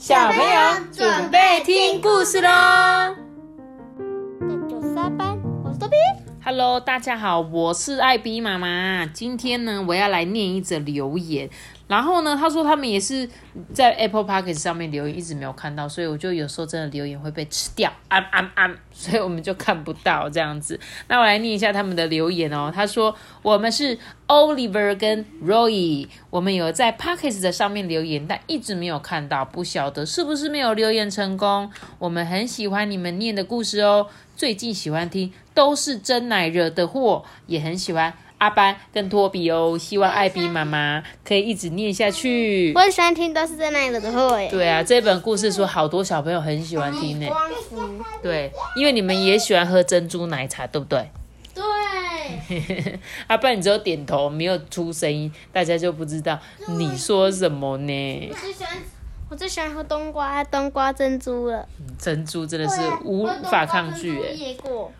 小朋友准备听故事喽。那就三班，我是多比。Hello，大家好，我是艾比妈妈。今天呢，我要来念一则留言。然后呢，他说他们也是在 Apple p o c k e t 上面留言，一直没有看到，所以我就有时候真的留言会被吃掉，安安安，所以我们就看不到这样子。那我来念一下他们的留言哦。他说我们是 Oliver 跟 Roy，我们有在 p o c k e t 的上面留言，但一直没有看到，不晓得是不是没有留言成功。我们很喜欢你们念的故事哦，最近喜欢听都是真奶惹的祸，也很喜欢。阿班跟托比哦，希望艾比妈妈可以一直念下去。我很喜欢听都是在那里的会。对啊，这本故事书好多小朋友很喜欢听呢。对，因为你们也喜欢喝珍珠奶茶，对不对？对。阿班，你只有点头，没有出声音，大家就不知道你说什么呢我。最喜欢，我最喜欢喝冬瓜，冬瓜珍珠了。珍珠真的是无法抗拒哎。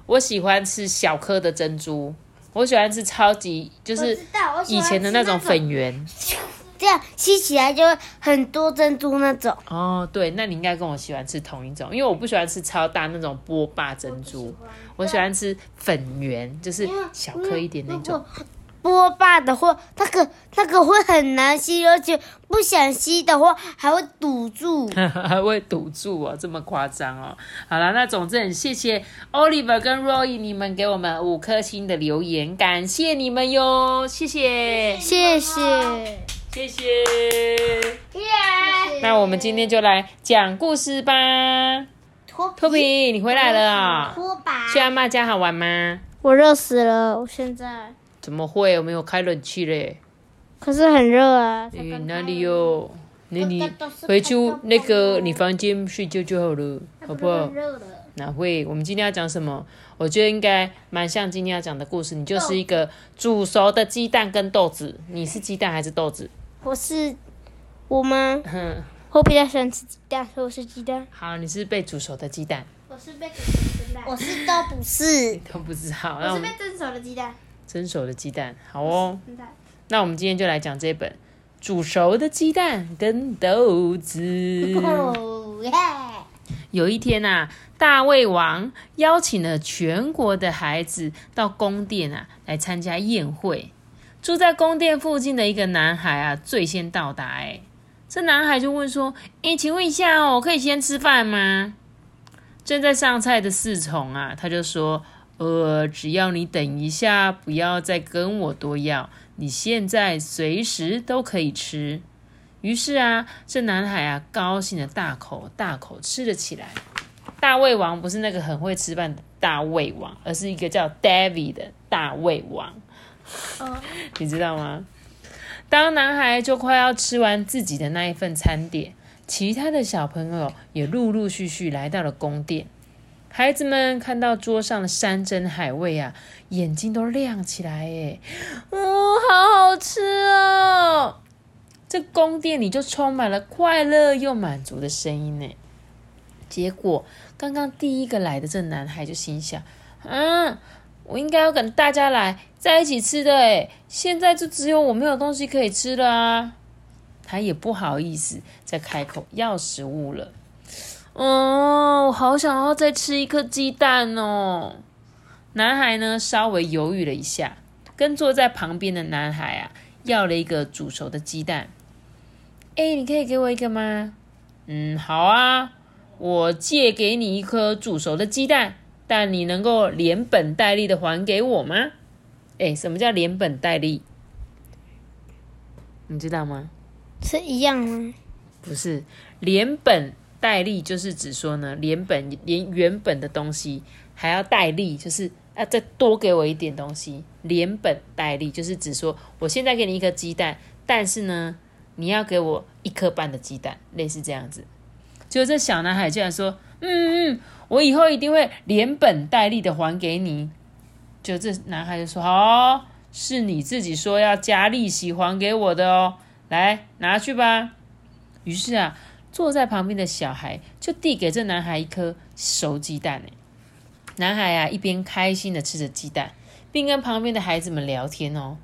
我喜欢吃小颗的珍珠，我喜欢吃超级就是以前的那种粉圆。这样吸起来就会很多珍珠那种。哦，对，那你应该跟我喜欢吃同一种，因为我不喜欢吃超大那种波霸珍珠，我喜欢吃粉圆，就是小颗一点那种。波霸的话，那个那个会很难吸，而且不想吸的话还会堵住。还会堵住哦，这么夸张哦。好了，那总之很谢谢 Oliver 跟 Roy 你们给我们五颗星的留言，感谢你们哟，谢谢，谢谢。谢谢。耶！那我们今天就来讲故事吧。拖托比，你回来了啊、拖把。去阿妈家好玩吗？我热死了，我现在。怎么会？我们有开冷气嘞。可是很热啊。诶、哪里有？那你回去那个你房间睡觉就好了，好不好？哪会？我们今天要讲什么？我觉得应该蛮像今天要讲的故事。你就是一个煮熟的鸡蛋跟豆子。你是鸡蛋还是豆子？我是我吗？哼，我比较喜欢吃鸡蛋，所以我是鸡蛋。好，你是被煮熟的鸡蛋，我是被煮熟的鸡蛋。我是都不是。都不知道。那我们蒸熟的鸡蛋。蒸熟的鸡蛋，好哦。那我们今天就来讲这本煮熟的鸡蛋跟豆子。哦耶！有一天啊，大胃王邀请了全国的孩子到宫殿啊来参加宴会。住在宫殿附近的一个男孩啊，最先到达。哎，这男孩就问说：“哎，请问一下哦，我可以先吃饭吗？”正在上菜的侍从啊，他就说：“呃，只要你等一下，不要再跟我多要，你现在随时都可以吃。”于是啊，这男孩啊，高兴的大口大口吃了起来。大胃王不是那个很会吃饭的大胃王，而是一个叫 David 的大胃王。哦 你知道吗？当男孩就快要吃完自己的那一份餐点，其他的小朋友也陆陆续续来到了宫殿。孩子们看到桌上的山珍海味啊，眼睛都亮起来，哎，哦，好好吃哦！这宫殿里就充满了快乐又满足的声音呢。结果，刚刚第一个来的这男孩就心想：嗯，我应该要跟大家来在一起吃的诶，现在就只有我没有东西可以吃了啊！他也不好意思再开口要食物了。哦，我好想要再吃一颗鸡蛋哦！男孩呢稍微犹豫了一下，跟坐在旁边的男孩啊要了一个煮熟的鸡蛋。哎，你可以给我一个吗？嗯，好啊，我借给你一颗煮熟的鸡蛋，但你能够连本带利的还给我吗？哎，什么叫连本带利？你知道吗？是一样吗？不是，连本带利就是指说呢，连本连原本的东西还要带利，就是啊再多给我一点东西。连本带利就是指说，我现在给你一颗鸡蛋，但是呢，你要给我一颗半的鸡蛋，类似这样子。就这小男孩竟然说：“嗯嗯，我以后一定会连本带利的还给你。”就这男孩就说：“好哦、是你自己说要加利息还给我的哦，来拿去吧。”于是啊，坐在旁边的小孩就递给这男孩一颗熟鸡蛋。哎，男孩啊一边开心的吃着鸡蛋，并跟旁边的孩子们聊天哦。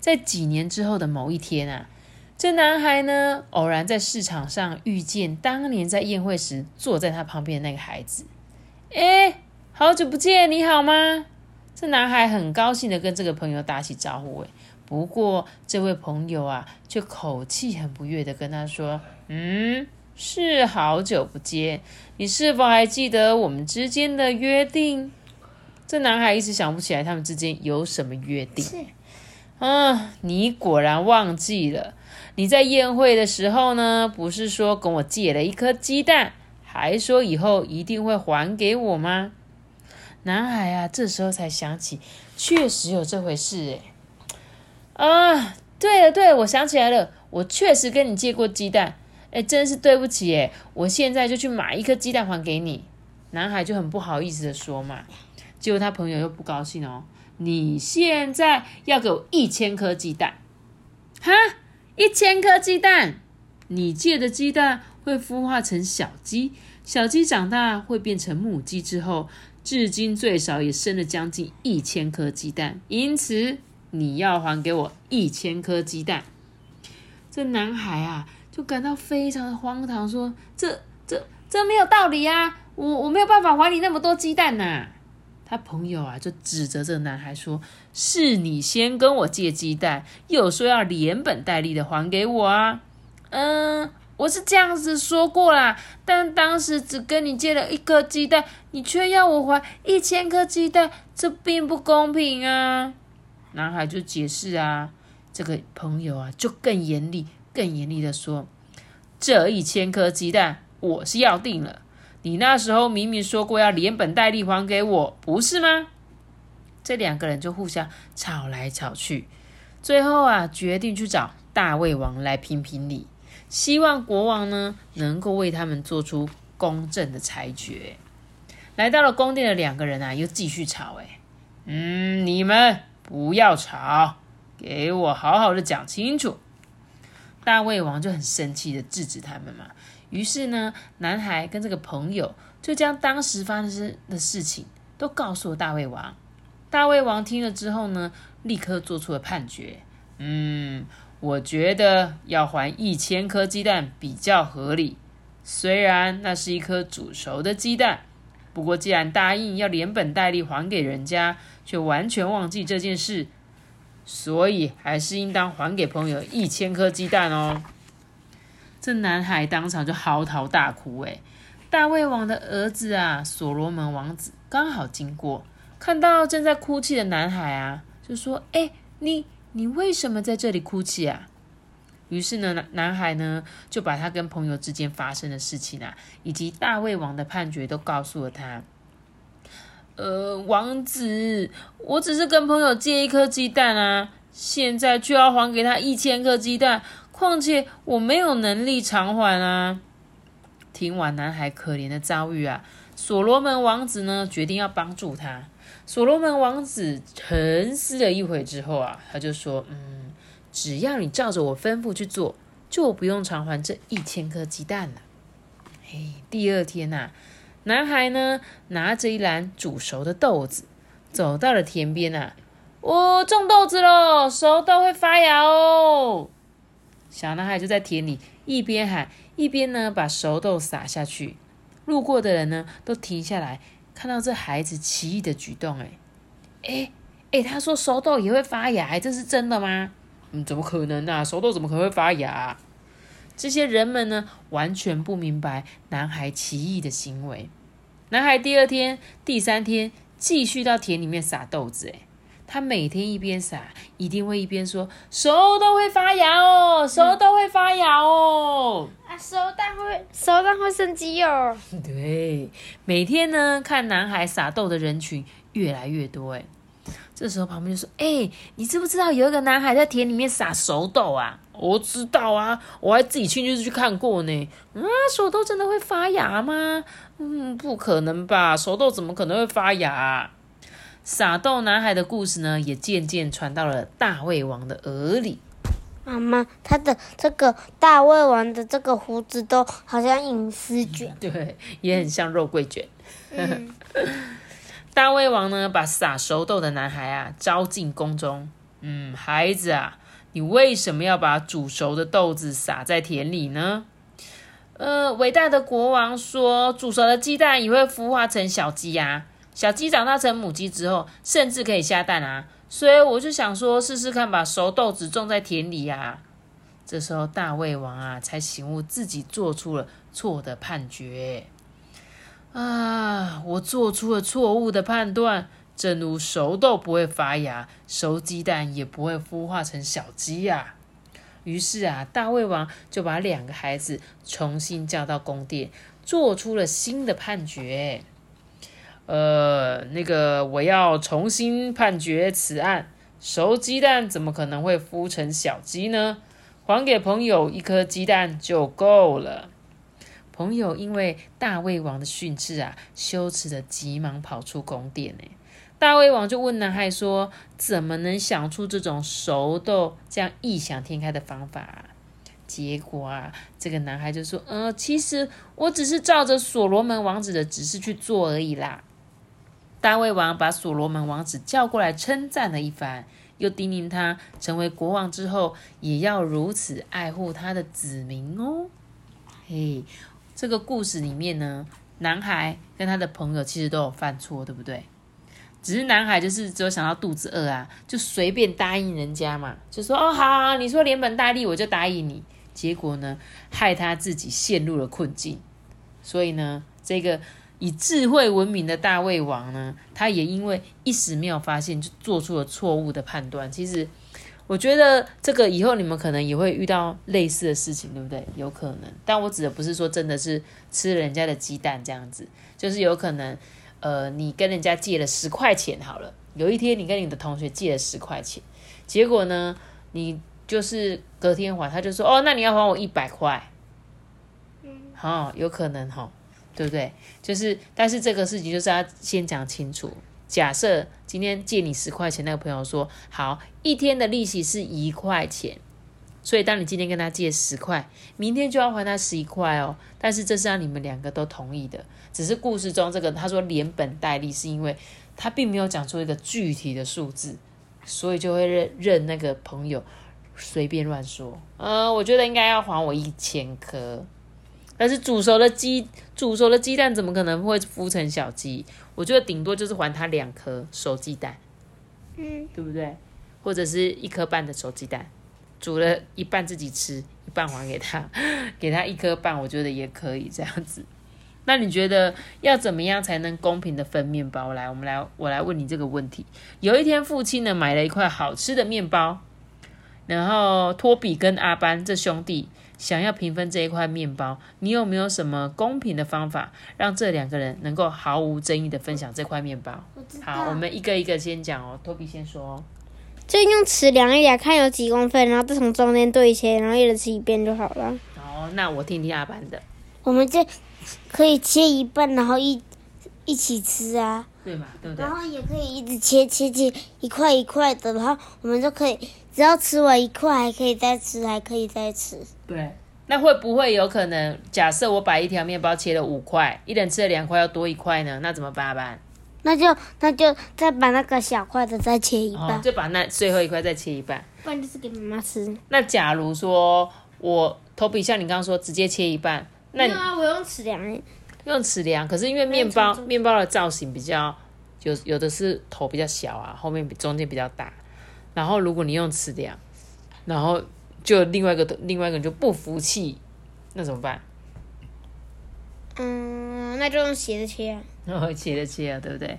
在几年之后的某一天啊，这男孩呢，偶然在市场上遇见当年在宴会时坐在他旁边的那个孩子。哎，好久不见，你好吗？这男孩很高兴的跟这个朋友打起招呼。哎，不过这位朋友啊，却口气很不悦的跟他说：“嗯，是好久不见，你是否还记得我们之间的约定？”这男孩一时想不起来他们之间有什么约定。啊，你果然忘记了。你在宴会的时候呢，不是说跟我借了一颗鸡蛋，还说以后一定会还给我吗？男孩啊，这时候才想起，确实有这回事哎。啊，对了对了，我想起来了，我确实跟你借过鸡蛋，哎，真是对不起哎，我现在就去买一颗鸡蛋还给你。男孩就很不好意思的说嘛，结果他朋友又不高兴哦，你现在要给我一千颗鸡蛋，哈？一千颗鸡蛋，你借的鸡蛋会孵化成小鸡，小鸡长大会变成母鸡之后，至今最少也生了将近一千颗鸡蛋，因此你要还给我一千颗鸡蛋。这男孩啊，就感到非常的荒唐，说：“这、这、这没有道理啊！我我没有办法还你那么多鸡蛋呐。”他朋友啊，就指责这个男孩说：“是你先跟我借鸡蛋，又说要连本带利的还给我啊。”嗯，我是这样子说过啦，但当时只跟你借了一颗鸡蛋，你却要我还一千颗鸡蛋，这并不公平啊！男孩就解释啊，这个朋友啊，就更严厉、更严厉的说：“这一千颗鸡蛋，我是要定了。”你那时候明明说过要连本带利还给我，不是吗？这两个人就互相吵来吵去，最后啊，决定去找大胃王来评评理，希望国王呢能够为他们做出公正的裁决。来到了宫殿的两个人啊，又继续吵。哎，嗯，你们不要吵，给我好好的讲清楚。大胃王就很生气的制止他们嘛。于是呢，男孩跟这个朋友就将当时发生的事情都告诉了大胃王。大胃王听了之后呢，立刻做出了判决。嗯，我觉得要还一千颗鸡蛋比较合理。虽然那是一颗煮熟的鸡蛋，不过既然答应要连本带利还给人家，却完全忘记这件事，所以还是应当还给朋友一千颗鸡蛋哦。这男孩当场就嚎啕大哭。哎，大卫王的儿子啊，所罗门王子刚好经过，看到正在哭泣的男孩啊，就说：“哎，你你为什么在这里哭泣啊？”于是呢，男男孩呢就把他跟朋友之间发生的事情啊，以及大卫王的判决都告诉了他。呃，王子，我只是跟朋友借一颗鸡蛋啊，现在却要还给他一千颗鸡蛋。况且我没有能力偿还啊！听完男孩可怜的遭遇啊，所罗门王子呢决定要帮助他。所罗门王子沉思了一会之后啊，他就说：“嗯，只要你照着我吩咐去做，就不用偿还这一千颗鸡蛋了。”嘿，第二天呐，男孩呢拿着一篮煮熟的豆子，走到了田边呐，哦种豆子喽，熟豆会发芽哦。小男孩就在田里一边喊一边呢，把熟豆撒下去。路过的人呢，都停下来看到这孩子奇异的举动。哎，哎，哎，他说熟豆也会发芽，这是真的吗？嗯，怎么可能呢？熟豆怎么可能会发芽？这些人们呢，完全不明白男孩奇异的行为。男孩第二天、第三天继续到田里面撒豆子。哎。他每天一边撒，一定会一边说：“熟豆会发芽哦，熟豆会发芽哦。”啊，熟蛋会熟蛋会生鸡哦。对，每天呢，看男孩撒豆的人群越来越多。哎，这时候旁边就说：“哎，你知不知道有一个男孩在田里面撒熟豆啊？”我知道啊，我还自己亲自去看过呢。啊，熟豆真的会发芽吗？嗯，不可能吧，熟豆怎么可能会发芽？撒豆男孩的故事呢，也渐渐传到了大胃王的耳里。妈妈，他的这个大胃王的这个胡子都好像隐私卷，对，也很像肉桂卷。大胃王呢，把撒熟豆的男孩啊招进宫中。嗯，孩子啊，你为什么要把煮熟的豆子撒在田里呢？呃，伟大的国王说，煮熟的鸡蛋也会孵化成小鸡呀。小鸡长大成母鸡之后，甚至可以下蛋啊。所以我就想说，试试看把熟豆子种在田里呀。这时候大胃王啊，才醒悟自己做出了错的判决。啊，我做出了错误的判断。正如熟豆不会发芽，熟鸡蛋也不会孵化成小鸡呀。于是啊，大胃王就把两个孩子重新叫到宫殿，做出了新的判决。呃，那个我要重新判决此案。熟鸡蛋怎么可能会孵成小鸡呢？还给朋友一颗鸡蛋就够了。朋友因为大胃王的训斥啊，羞耻的急忙跑出宫殿。呢。大胃王就问男孩说：“怎么能想出这种熟豆这样异想天开的方法？”结果啊，这个男孩就说：“呃，其实我只是照着所罗门王子的指示去做而已啦。”大胃王把所罗门王子叫过来称赞了一番，又叮咛他成为国王之后也要如此爱护他的子民哦。嘿，这个故事里面呢，男孩跟他的朋友其实都有犯错，对不对？只是男孩就是只有想到肚子饿啊，就随便答应人家嘛，就说哦好，你说连本带利我就答应你。结果呢，害他自己陷入了困境。所以呢，这个以智慧闻名的大胃王呢，他也因为一时没有发现，就做出了错误的判断。其实我觉得这个以后你们可能也会遇到类似的事情，对不对？有可能，但我指的不是说真的是吃人家的鸡蛋这样子，就是有可能。呃，你跟人家借了十块钱好了。有一天，你跟你的同学借了十块钱，结果呢，你就是隔天还，他就说：“哦，那你要还我一百块。”嗯，好，有可能哈，对不对？就是，但是这个事情就是要先讲清楚。假设今天借你十块钱，那个朋友说：“好，一天的利息是一块钱。”所以，当你今天跟他借十块，明天就要还他十一块哦。但是这是让你们两个都同意的，只是故事中这个他说连本带利，是因为他并没有讲出一个具体的数字，所以就会认认那个朋友随便乱说。呃，我觉得应该要还我一千颗，但是煮熟的鸡，煮熟的鸡蛋怎么可能会孵成小鸡？我觉得顶多就是还他两颗熟鸡蛋，嗯，对不对？或者是一颗半的熟鸡蛋。煮了一半自己吃，一半还给他，给他一颗半，我觉得也可以这样子。那你觉得要怎么样才能公平的分面包？来，我们来，我来问你这个问题。有一天，父亲呢买了一块好吃的面包，然后托比跟阿班这兄弟想要平分这一块面包，你有没有什么公平的方法，让这两个人能够毫无争议的分享这块面包？好，我们一个一个先讲哦。托比先说哦。就用尺量一下，看有几公分，然后再从中间对切，然后一人吃一遍就好了。哦，那我听听阿班的。我们就可以切一半，然后一一起吃啊。对嘛？对不对？然后也可以一直切切切一块一块的，然后我们就可以只要吃完一块，还可以再吃，还可以再吃。对。那会不会有可能？假设我把一条面包切了五块，一人吃了两块，要多一块呢？那怎么办？那就那就再把那个小块的再切一半，就把那最后一块再切一半，不然就是给妈妈吃。那假如说我头皮像你刚刚说直接切一半，那我用尺量，用尺量。可是因为面包面包的造型比较有有的是头比较小啊，后面比中间比较大。然后如果你用尺量，然后就另外一个另外一个人就不服气，那怎么办？嗯，那就用斜着切啊。然后切着切啊，对不对？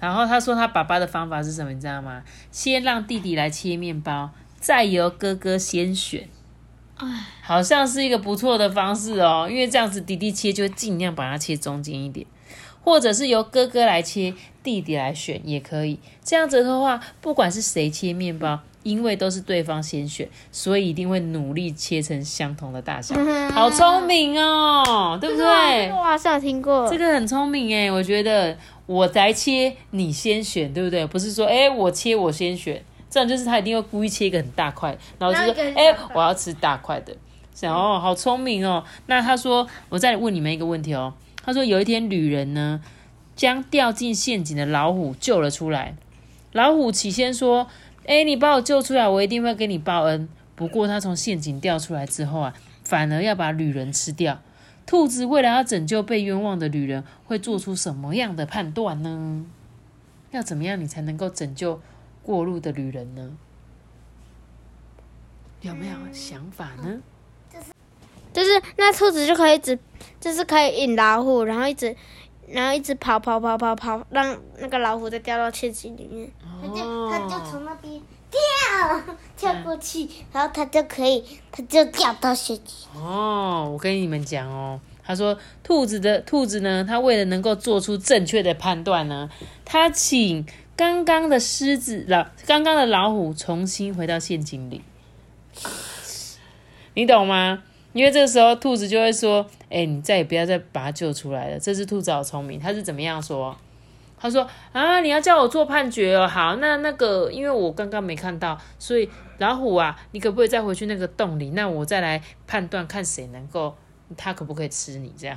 然后他说他爸爸的方法是什么，你知道吗？先让弟弟来切面包，再由哥哥先选。哎，好像是一个不错的方式哦，因为这样子弟弟切就会尽量把它切中间一点，或者是由哥哥来切，弟弟来选也可以。这样子的话，不管是谁切面包。因为都是对方先选，所以一定会努力切成相同的大小。好聪明哦，对不对？哇，是有听过。这个很聪明哎，我觉得我来切，你先选，对不对？不是说哎我切我先选，这样就是他一定会故意切一个很大块，然后就说哎我要吃大块的。想哦，好聪明哦。那他说，我再问你们一个问题哦。他说有一天旅人呢将掉进陷阱的老虎救了出来，老虎起先说。哎，你把我救出来，我一定会给你报恩。不过他从陷阱掉出来之后啊，反而要把旅人吃掉。兔子为了要拯救被冤枉的旅人，会做出什么样的判断呢？要怎么样你才能够拯救过路的旅人呢？有没有想法呢？就是那兔子就可以一直，就是可以引老虎，然后一直，然后一直跑跑跑跑跑，让那个老虎再掉到陷阱里面。它就它就从那边跳跳过去，然后它就可以，它就掉到陷阱。哦，我跟你们讲哦，他说兔子的兔子呢，它为了能够做出正确的判断呢，它请刚刚的狮子老刚刚的老虎重新回到陷阱里，你懂吗？因为这个时候兔子就会说：“哎，你再也不要再把它救出来了。”这只兔子好聪明，它是怎么样说？他说：“啊，你要叫我做判决哦。好，那那个，因为我刚刚没看到，所以老虎啊，你可不可以再回去那个洞里？那我再来判断，看谁能够，它可不可以吃你？这样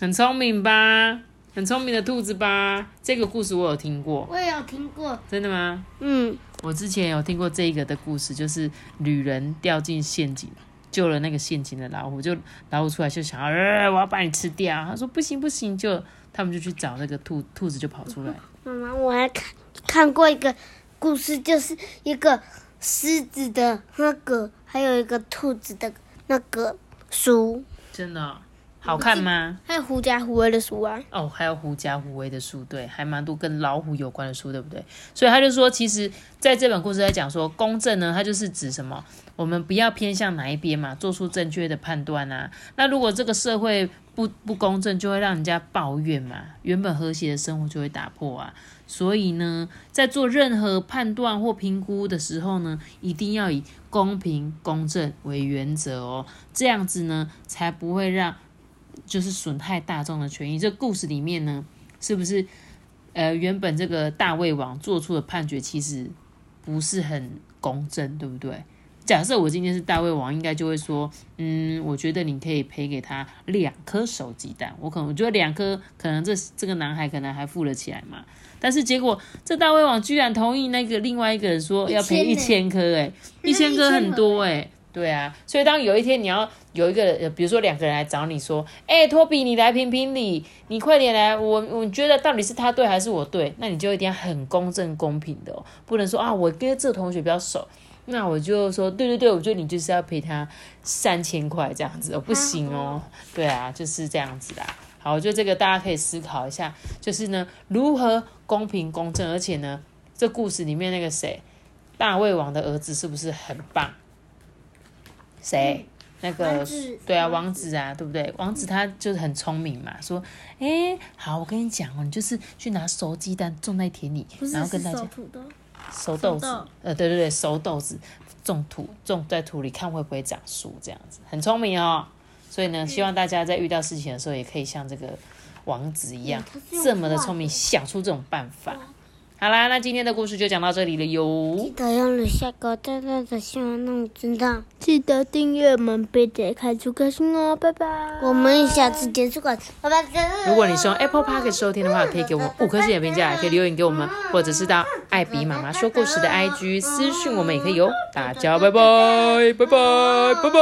很聪明吧？很聪明的兔子吧？这个故事我有听过，我也有听过，真的吗？嗯，我之前有听过这个的故事，就是旅人掉进陷阱。”救了那个陷阱的老虎，就老虎出来就想要，呃，我要把你吃掉。他说不行不行，就他们就去找那个兔兔子，就跑出来。妈妈，我还看看过一个故事，就是一个狮子的那个，还有一个兔子的那个书。真的。好看吗？还有狐假虎威的书啊！哦，还有狐假虎威的书，对，还蛮多跟老虎有关的书，对不对？所以他就说，其实在这本故事在讲说，公正呢，它就是指什么？我们不要偏向哪一边嘛，做出正确的判断啊。那如果这个社会不不公正，就会让人家抱怨嘛，原本和谐的生活就会打破啊。所以呢，在做任何判断或评估的时候呢，一定要以公平公正为原则哦，这样子呢，才不会让。就是损害大众的权益。这故事里面呢，是不是呃原本这个大胃王做出的判决其实不是很公正，对不对？假设我今天是大胃王，应该就会说，嗯，我觉得你可以赔给他两颗手鸡蛋。我可能我觉得两颗，可能这这个男孩可能还付了起来嘛。但是结果这大胃王居然同意那个另外一个人说要赔一千颗，哎，一千颗很多哎。对啊，所以当有一天你要有一个人，比如说两个人来找你说，哎，托比，你来评评理，你快点来，我我觉得到底是他对还是我对？那你就一定要很公正公平的哦，不能说啊，我跟这个同学比较熟，那我就说，对对对，我觉得你就是要赔他三千块这样子哦，不行哦，对啊，就是这样子啦。好，我觉得这个大家可以思考一下，就是呢，如何公平公正，而且呢，这故事里面那个谁，大胃王的儿子是不是很棒？谁？那个对啊，王子啊，对不对？王子他就是很聪明嘛，说，哎，好，我跟你讲哦，你就是去拿熟鸡蛋种在田里，然后跟大家熟豆子，呃，对对对，熟豆子种土种在土里，看会不会长树，这样子很聪明哦。所以呢，希望大家在遇到事情的时候，也可以像这个王子一样，这么的聪明，想出这种办法。好啦，那今天的故事就讲到这里了哟。记得要留下个大大的希望，让我知道。记得订阅我们，并且开出颗星哦，拜拜。我们下次结束吧，拜拜。如果你是用 Apple Park 收听的话，可以给我们五颗星的评价，也可以留言给我们，或者是到艾比妈妈说故事的 IG 私讯我们也可以哦。大家拜拜，拜拜，拜拜。